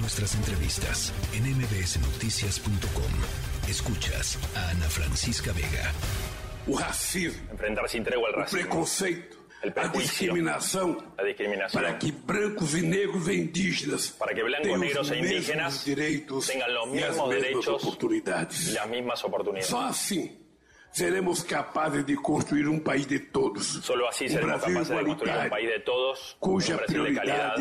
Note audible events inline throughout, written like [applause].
Nuestras entrevistas en mbsnoticias.com. Escuchas a Ana Francisca Vega. O racismo. Enfrentar sin tregua el O racismo. preconceito. El A discriminação. La discriminación. Para que brancos e negros e indígenas Para que blancos, negros os e indígenas direitos tengan los e mismos derechos oportunidades. y las mismas oportunidades. Só assim seremos capazes de construir um país de todos. Solo así um seremos capaces de construir un país de todos, un cuja Brasil de calidad,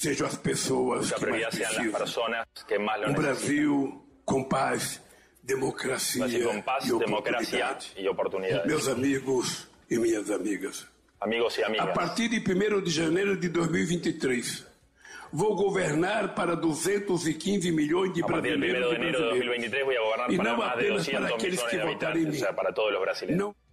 sejam as pessoas cuya que mais prioridad sean las precisam. personas que más lo Um necesitan. Brasil com paz, democracia Brasil con paz, e democracia oportunidade. y oportunidades. Meus amigos e minhas amigas, Amigos y a amigas, partir de 1 de janeiro de 2023, vou governar para 215 milhões de a partir del 1 brasileiros de e enero de brasileiras. 2023 voy a gobernar Y para no más de apenas para 200 aquellos millones que de votaron en habitantes, o sea, mí. para todos los brasileños. Não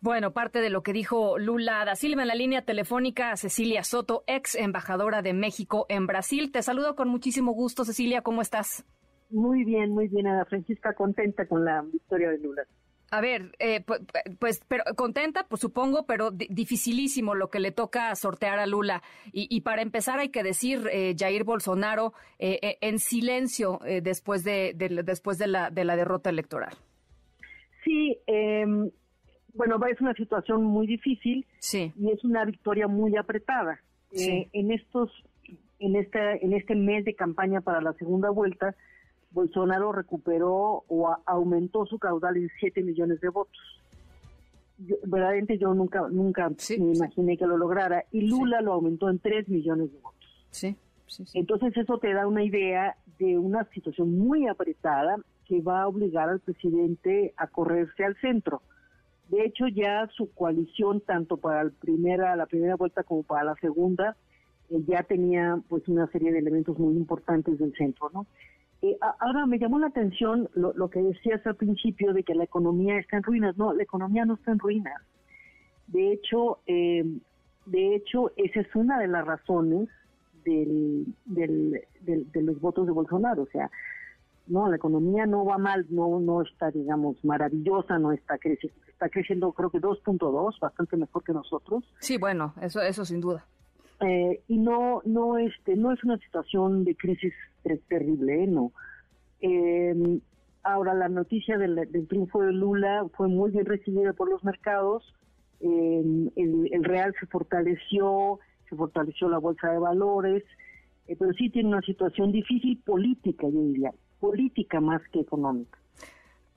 Bueno, parte de lo que dijo Lula da Silva en la línea telefónica, Cecilia Soto, ex embajadora de México en Brasil. Te saludo con muchísimo gusto, Cecilia, ¿cómo estás? Muy bien, muy bien, Ana Francisca, contenta con la victoria de Lula. A ver, eh, pu- pues, pero contenta, pues supongo, pero di- dificilísimo lo que le toca sortear a Lula. Y, y para empezar hay que decir, eh, Jair Bolsonaro eh, eh, en silencio eh, después de, de- después de la de la derrota electoral. Sí, eh, bueno, es una situación muy difícil Sí, y es una victoria muy apretada. Eh, Sí. en estos, en este, en este mes de campaña para la segunda vuelta, Bolsonaro recuperó o a- aumentó su caudal en 7 millones de votos. Yo- verdaderamente yo nunca, nunca Sí, me imaginé que lo lograra y Lula lo aumentó en 3 millones de votos. sí, sí. Entonces eso te da una idea de una situación muy apretada que va a obligar al presidente a correrse al centro. De hecho, ya su coalición, tanto para primera, la primera vuelta como para la segunda, eh, ya tenía pues una serie de elementos muy importantes del centro, ¿no? Eh, ahora me llamó la atención lo, que decías al principio de que la economía está en ruinas. No, la economía no está en ruinas. De hecho, eh, de hecho, esa es una de las razones del- del- de los votos de Bolsonaro. O sea, no, la economía no va mal, no, no está, digamos, maravillosa, no está creciendo, está creciendo creo que 2.2, bastante mejor que nosotros. Sí, bueno, eso, eso sin duda. Eh, y no no este no es una situación de crisis ter- terrible ¿eh? no Eh, ahora la noticia del, del triunfo de Lula fue muy bien recibida por los mercados Eh, el, el real se fortaleció se fortaleció la bolsa de valores eh, pero sí tiene una situación difícil política yo diría política más que económica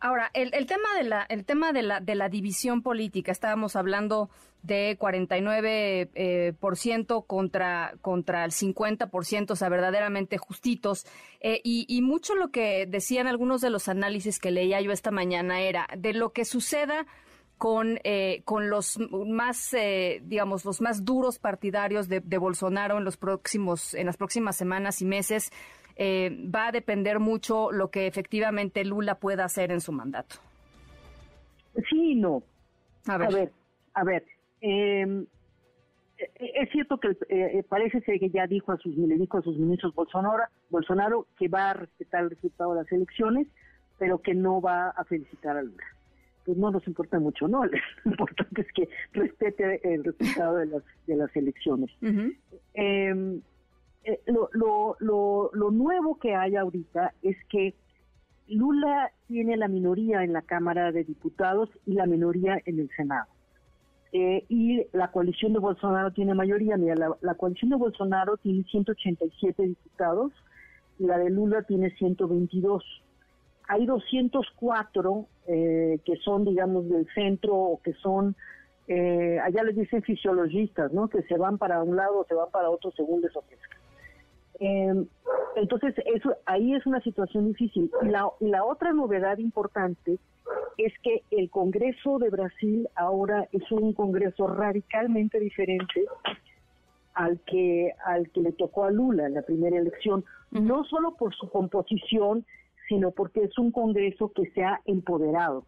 Ahora, el, tema de la el tema de la de la división política, estábamos hablando de 49 eh, por ciento contra contra el 50 por ciento, o sea, verdaderamente justitos. Eh, y, y mucho lo que decían algunos de los análisis que leía yo esta mañana era de lo que suceda con, eh, con los más, eh, digamos, los más duros partidarios de, de Bolsonaro en los próximos, en las próximas semanas y meses, eh, va a depender mucho lo que efectivamente Lula pueda hacer en su mandato. sí y no A ver, A ver, a ver, eh, eh, es cierto que eh, parece ser que ya dijo a sus, le dijo a sus ministros Bolsonaro, Bolsonaro que va a respetar el resultado de las elecciones, pero que no va a felicitar a Lula. Pues no nos importa mucho, ¿no? [laughs] Lo importante es que respete el resultado de las, de las elecciones. Ujú. Eh, eh, lo, lo, lo, lo nuevo que hay ahorita es que Lula tiene la minoría en la Cámara de Diputados y la minoría en el Senado. Eh, y la coalición de Bolsonaro tiene mayoría. Mira, la, coalición de Bolsonaro tiene 187 diputados y la de Lula tiene 122. Hay 204 eh, que son, digamos, del centro o que son, eh, allá les dicen fisiologistas, ¿no? Que se van para un lado se van para otro según les. Eh, entonces, eso ahí es una situación difícil. Y la, la otra novedad importante es que el Congreso de Brasil ahora es un Congreso radicalmente diferente al que al que le tocó a Lula en la primera elección, no solo por su composición, sino porque es un Congreso que se ha empoderado.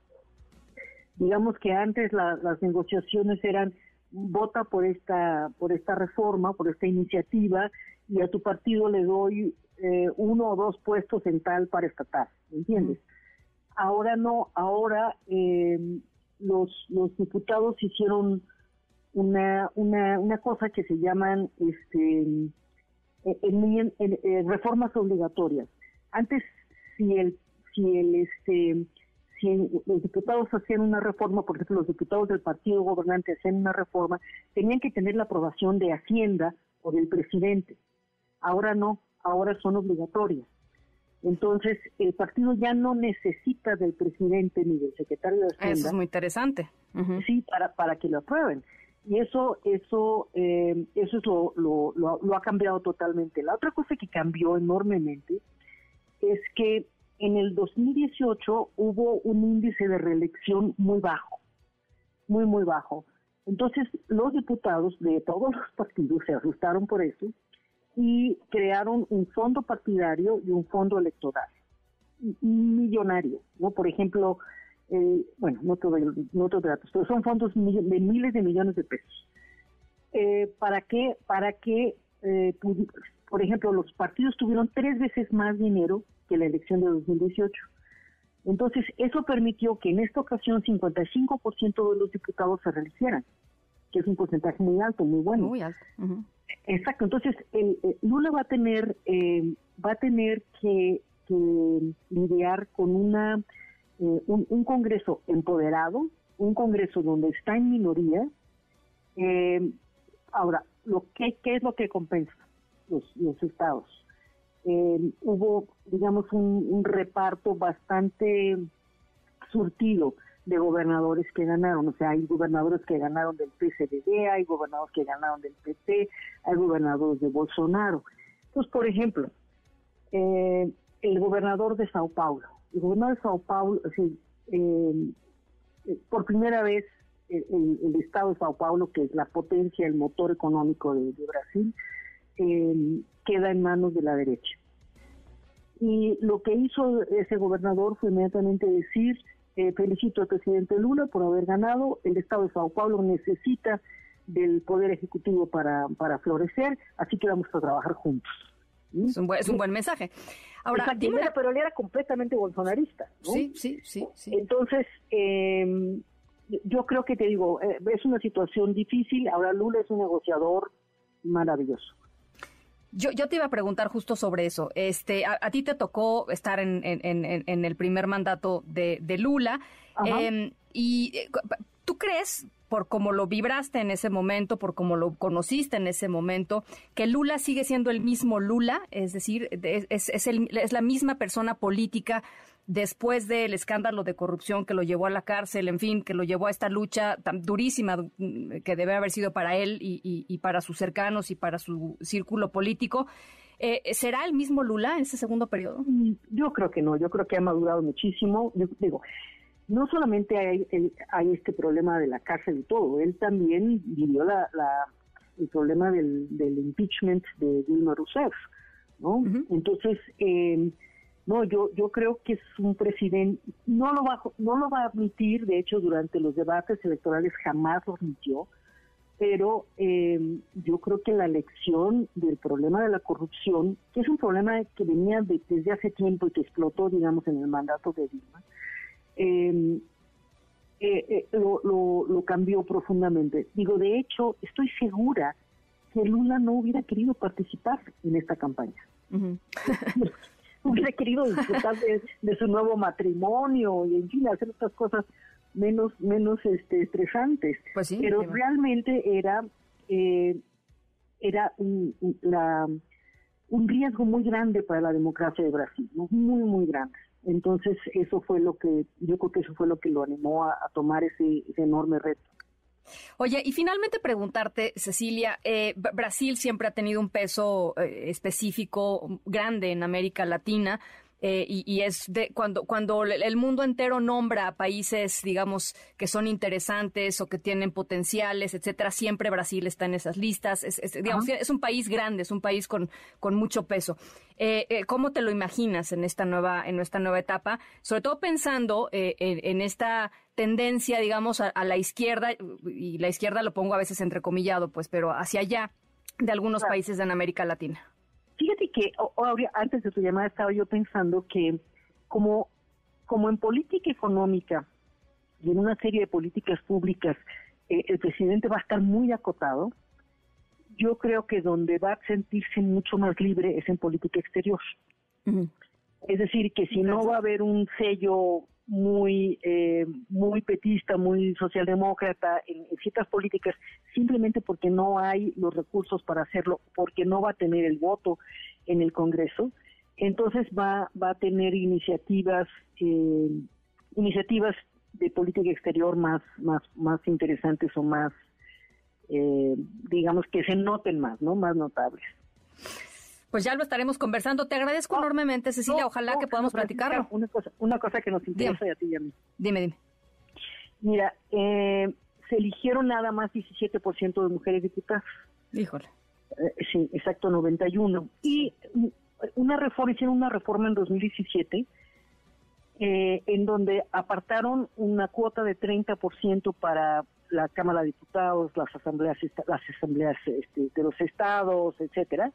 Digamos que antes la- las negociaciones eran vota por esta por esta reforma, por esta iniciativa y a tu partido le doy eh, uno o dos puestos en tal para estatal, ¿me entiendes? Ahora no, ahora eh, los, los diputados hicieron una, una, una cosa que se llaman este en, reformas obligatorias. Antes, si el, si el, este, si los diputados hacían una reforma, por ejemplo, los diputados del partido gobernante hacían una reforma, tenían que tener la aprobación de Hacienda o del presidente. Ahora no, ahora son obligatorias. Entonces, el partido ya no necesita del presidente ni del secretario de Hacienda. Eso es muy interesante. Sí, para, para que lo aprueben. Y eso, eso, eh, eso es lo, lo, lo, ha cambiado totalmente. La otra cosa que cambió enormemente es que en el 2018 hubo un índice de reelección muy bajo, muy, muy bajo. Entonces, los diputados de todos los partidos se asustaron por eso y crearon un fondo partidario y un fondo electoral millonario, ¿no? Por ejemplo, eh, bueno, no todo, no todo datos, pero son fondos de miles de millones de pesos. Eh, ¿Para qué? Para que, eh, por ejemplo, los partidos tuvieron tres veces más dinero que la elección de 2018. Entonces, eso permitió que en esta ocasión 55% de los diputados se reeligieran, que es un porcentaje muy alto, muy bueno. Muy alto. Exacto. Entonces, el, Lula va a tener, eh, va a tener que, lidiar con una eh, un, Congreso empoderado, un Congreso donde está en minoría. Eh, ahora, lo que, ¿qué es lo que compensa los, los estados? hubo, digamos, un, reparto bastante surtido de gobernadores que ganaron. O sea, hay gobernadores que ganaron del PCDD, hay gobernadores que ganaron del PT, hay gobernadores de Bolsonaro. Entonces, por ejemplo, eh, el gobernador de Sao Paulo. El gobernador de Sao Paulo, eh, por primera vez, el, estado de Sao Paulo, que es la potencia, el motor económico de, Brasil, eh, queda en manos de la derecha. Y lo que hizo ese gobernador fue inmediatamente decir, eh, felicito al presidente Lula por haber ganado. El Estado de Sao Paulo necesita del Poder Ejecutivo para, para florecer, así que vamos a trabajar juntos. Es un buen, es un buen mensaje. Ahora, pero él era completamente bolsonarista. Sí, sí, sí, Entonces, eh, yo creo que te digo, eh, es una situación difícil. Ahora Lula es un negociador maravilloso. Yo, yo te iba a preguntar justo sobre eso. Este, a, ti te tocó estar en, en, el primer mandato de, Lula. Em, y eh, tú crees, por cómo lo vibraste en ese momento, por cómo lo conociste en ese momento, que Lula sigue siendo el mismo Lula, es decir, es, es, es la misma persona política después del escándalo de corrupción que lo llevó a la cárcel, en fin, que lo llevó a esta lucha tan durísima mm, que debe haber sido para él y, para sus cercanos y para su círculo político. Eh, ¿Será el mismo Lula en ese segundo periodo? Mm, yo creo que no, yo creo que ha madurado muchísimo. Yo digo, no solamente hay, hay este problema de la cárcel y todo, él también vivió la, el problema del, impeachment de Dilma Rousseff, ¿no? Entonces, eh, no, yo, yo creo que es un presidente, no lo, va, no lo va a admitir, de hecho durante los debates electorales jamás lo admitió, pero eh, yo creo que la lección del problema de la corrupción, que es un problema que venía desde hace tiempo y que explotó, digamos, en el mandato de Dilma, em, eh, eh, lo, lo, cambió profundamente. Digo, de hecho, estoy segura que Lula no hubiera querido participar en esta campaña. [laughs] hubiera querido disfrutar de, su nuevo matrimonio y en fin hacer otras cosas menos menos este estresantes. Pues pero realmente era eh, era un, la, un riesgo muy grande para la democracia de Brasil muy muy grande. Entonces eso fue lo que yo creo que eso fue lo que lo animó a, tomar ese enorme reto Oye, y finalmente preguntarte, Cecilia, eh, Brasil siempre ha tenido un peso eh, específico grande en América Latina. Eh, y, es de cuando cuando el mundo entero nombra a países, digamos, que son interesantes o que tienen potenciales, etcétera, siempre Brasil está en esas listas. Es, digamos, es un país grande, es un país con, con mucho peso. ¿Cómo te lo imaginas en esta nueva en esta nueva etapa? Sobre todo pensando en esta tendencia, digamos, a, la izquierda, y la izquierda lo pongo a veces entrecomillado, pues, pero hacia allá de algunos países en América Latina. Fíjate que antes de tu llamada estaba yo pensando que como, como en política económica y en una serie de políticas públicas eh, el presidente va a estar muy acotado, yo creo que donde va a sentirse mucho más libre es en política exterior. Es decir, que si no va a haber un sello muy eh, muy petista, muy socialdemócrata en, ciertas políticas, simplemente porque no hay los recursos para hacerlo, porque no va a tener el voto en el Congreso, entonces va va a tener iniciativas eh, iniciativas de política exterior más más más interesantes o más eh, digamos que se noten más, ¿no? Más notables. Pues ya lo estaremos conversando. Te agradezco enormemente, Cecilia. Ojalá que podamos platicarlo. Una cosa, una cosa que nos interesa a ti y a mí. Dime, dime. Mira, eh, se eligieron nada más 17% de mujeres diputadas. Híjole. Eh, sí, exacto, 91. Y una reforma, hicieron una reforma en 2017 eh, en donde apartaron una cuota de 30% para la Cámara de Diputados, las asambleas, las asambleas este, de los estados, etcétera,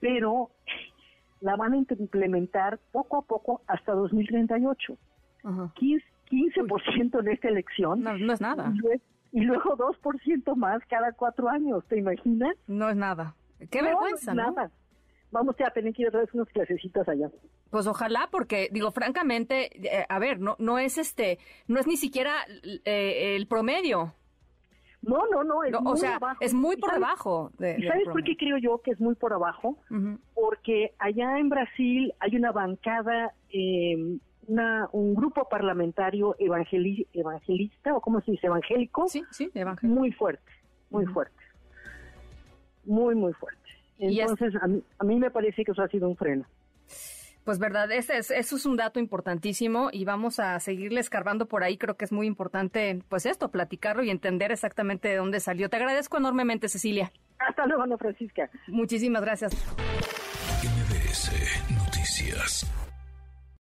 pero [laughs] la van a implementar poco a poco hasta 2038. Ajá. 15%, 15 en esta elección. No, no es nada. Y luego, 2% más cada cuatro años, ¿te imaginas? No es nada. Qué vergüenza, ¿no? Nada. Vamos a tener que ir otra vez unas clasecitas allá. Pues ojalá, porque digo, francamente, eh, a ver, no, no es este, no es ni siquiera eh, el promedio. No, no, no, es muy o sea, es muy por debajo. De, ¿Sabes por qué creo yo que es muy por abajo? Porque allá en Brasil hay una bancada, eh, una, un grupo parlamentario evangelista, o cómo se dice, evangélico. Sí, sí, evangélico. Muy fuerte, muy fuerte. Muy, muy fuerte. Entonces, a, mí, a mí me parece que eso ha sido un freno. Pues verdad, ese es, eso es un dato importantísimo y vamos a seguirle escarbando por ahí. Creo que es muy importante, pues esto, platicarlo y entender exactamente de dónde salió. Te agradezco enormemente, Cecilia. Hasta luego, Ana Francisca. Muchísimas gracias.